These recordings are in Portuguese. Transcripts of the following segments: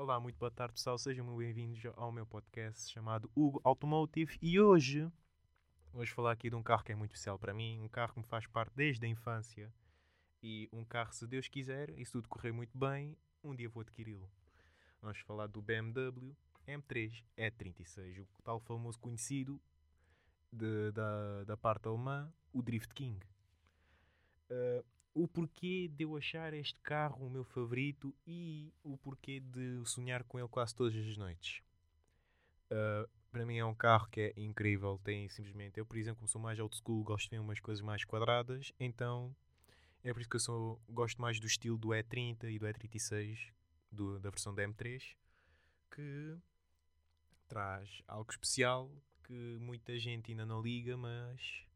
Olá, muito boa tarde pessoal, sejam muito bem-vindos ao meu podcast chamado Hugo Automotive e hoje hoje falar aqui de um carro que é muito especial para mim, um carro que me faz parte desde a infância e um carro, se Deus quiser, e se tudo correr muito bem, um dia vou adquiri-lo. Vamos falar do BMW M3 E36, o tal famoso conhecido de, da, da parte alemã, o Drift King. Uh, o porquê de eu achar este carro o meu favorito e o porquê de sonhar com ele quase todas as noites. Uh, para mim é um carro que é incrível. Tem simplesmente. Eu, por exemplo, como sou mais old school, gosto de ver umas coisas mais quadradas. Então é por isso que eu sou, gosto mais do estilo do E30 e do E36, do, da versão da M3, que traz algo especial que muita gente ainda não liga, mas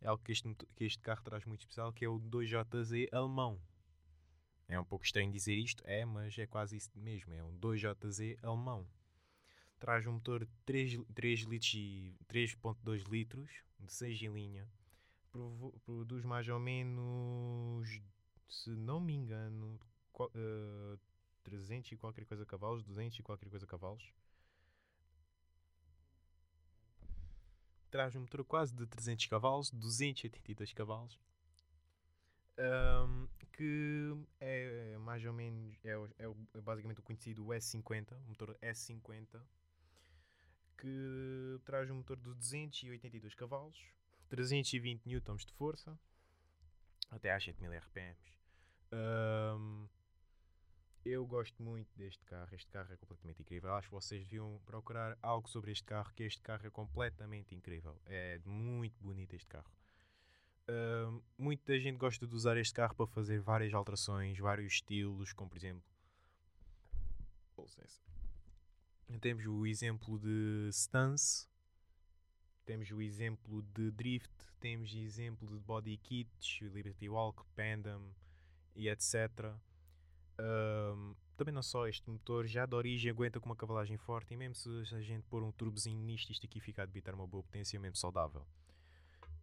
é algo que este, que este carro traz muito especial, que é o 2JZ alemão. É um pouco estranho dizer isto, é, mas é quase isso mesmo, é um 2JZ alemão. Traz um motor de 3, 3 litros e 3.2 litros, de 6 em linha. Produz mais ou menos, se não me engano, uh, eh, 300 e qualquer coisa cavalos, 200 e qualquer coisa cavalos. Traz um motor quase de 300 cavalos, 282 cavalos, um, que é mais ou menos, é, é, basicamente o conhecido S50, o motor S50, que traz um motor de 282 cavalos, 320 Nm de força, até às 7000 RPMs. Um, eu gosto muito deste carro. Este carro é completamente incrível. Acho que vocês deviam procurar algo sobre este carro, que este carro é completamente incrível. É muito bonito este carro. Uh, muita gente gosta de usar este carro para fazer várias alterações, vários estilos, como por exemplo. Temos o exemplo de stance, temos o exemplo de drift, temos exemplo de body kits, Liberty Walk, Pandem e etc. Um, também não só este motor, já de origem aguenta com uma cavalagem forte e mesmo se a gente pôr um turbozinho nisto, isto aqui fica a debitar uma boa potência mesmo saudável.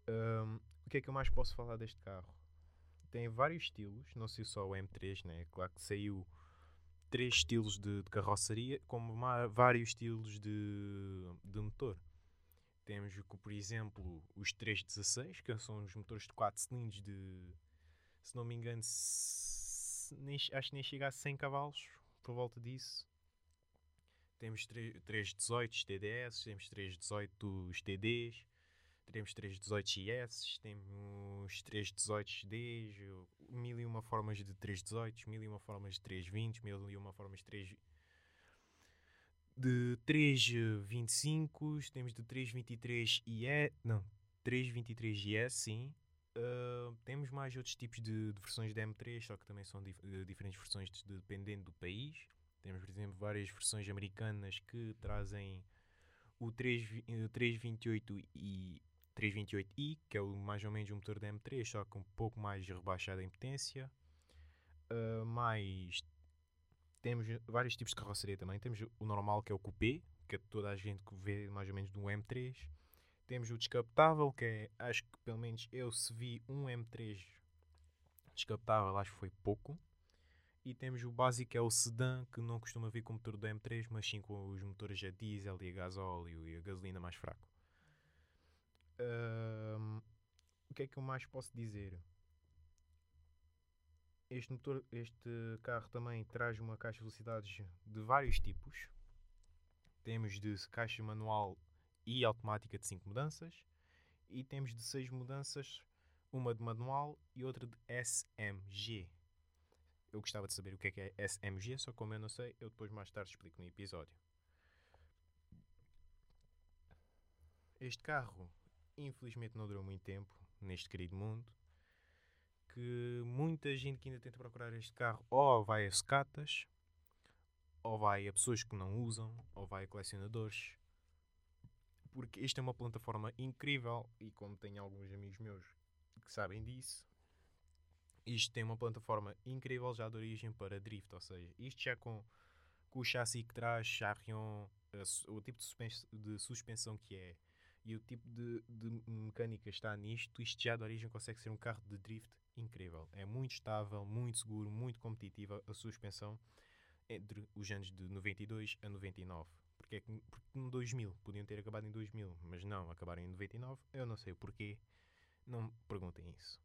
Um, o que é que eu mais posso falar deste carro? Tem vários estilos, não sei só o M3, né? Claro que saiu três estilos de, de carroceria, como vários estilos de, de motor. Temos, por exemplo, os 316, que são os motores de 4 cilindros de, se não me engano, acho que nem chega a 100 cavalos, por volta disso. Temos 3 18 TDS, temos 3 18 TDs, temos 3 18 IS, temos 3 18 Ds, mil e uma formas de 3 18, mil e uma formas de 3 20, mil e uma formas de 3 de 325, temos de 323 IE, não, 323 IS, sim, Uh, temos mais outros tipos de, de, versões de M3, só que também são dif diferentes versões de, dependendo do país. Temos, por exemplo, várias versões americanas que trazem o 3, uh, 328 e 328i, que é o, mais ou menos o motor da M3, só que um pouco mais rebaixado em potência. Uh, mais temos vários tipos de carroceria também. Temos o normal, que é o coupé, que é toda a gente que vê mais ou menos do M3. Temos o descapotável, que é, acho que pelo menos eu se vi um M3 descapotável, acho que foi pouco. E temos o básico, que é o sedã, que não costuma vir com o motor do M3, mas sim com os motores a diesel e a gasóleo e a gasolina mais fraco. Um, o que é que eu mais posso dizer? Este, motor, este carro também traz uma caixa de velocidades de vários tipos. Temos de caixa manual e automática de 5 mudanças. E temos de 6 mudanças, uma de manual e outra de SMG. Eu gostava de saber o que é que é SMG, só como eu não sei, eu depois mais tarde explico no episódio. Este carro, infelizmente, não durou muito tempo neste querido mundo. Que muita gente que ainda tenta procurar este carro ou vai a sucatas, ou vai a pessoas que não usam, ou vai a colecionadores, porque esta é uma plataforma incrível e como tenho alguns amigos meus que sabem disso, isto tem uma plataforma incrível já de origem para drift, ou seja, isto já com, com o chassi que traz, Charion, o tipo de suspensão, de suspensão que é e o tipo de, de mecânica está nisto, isto já de origem consegue ser um carro de drift incrível. É muito estável, muito seguro, muito competitiva a suspensão entre os anos de 92 a 99. Porque é que porque no 2000, podiam ter acabado em 2000, mas não, acabaram em 99. Eu não sei o porquê, não perguntem isso.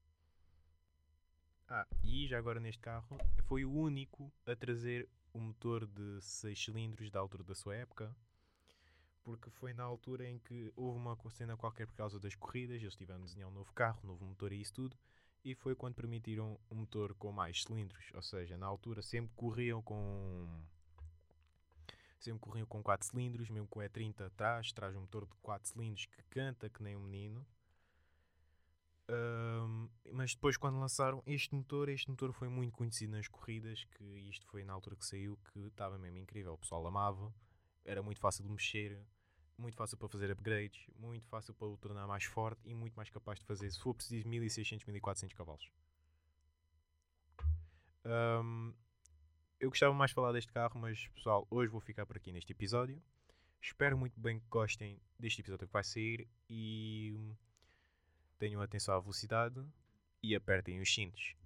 Ah, e já agora neste carro, foi o único a trazer o motor de 6 cilindros da altura da sua época porque foi na altura em que houve uma cena qualquer por causa das corridas, eles tiveram a desenhar um novo carro, um novo motor e isso tudo, e foi quando permitiram um motor com mais cilindros, ou seja, na altura sempre corriam com sempre corriam com 4 cilindros, mesmo com o E30 atrás, traz um motor de 4 cilindros que canta que nem um menino. Um, mas depois quando lançaram este motor, este motor foi muito conhecido nas corridas, que isto foi na altura que saiu, que estava mesmo incrível, o pessoal amava era muito fácil de mexer, muito fácil para fazer upgrades, muito fácil para o tornar mais forte e muito mais capaz de fazer, se for preciso, 1600, 1400 cavalos. Um, eu gostava mais de falar deste carro, mas pessoal, hoje vou ficar por aqui neste episódio. Espero muito bem que gostem deste episódio que vai sair e tenham atenção à velocidade e apertem os cintos.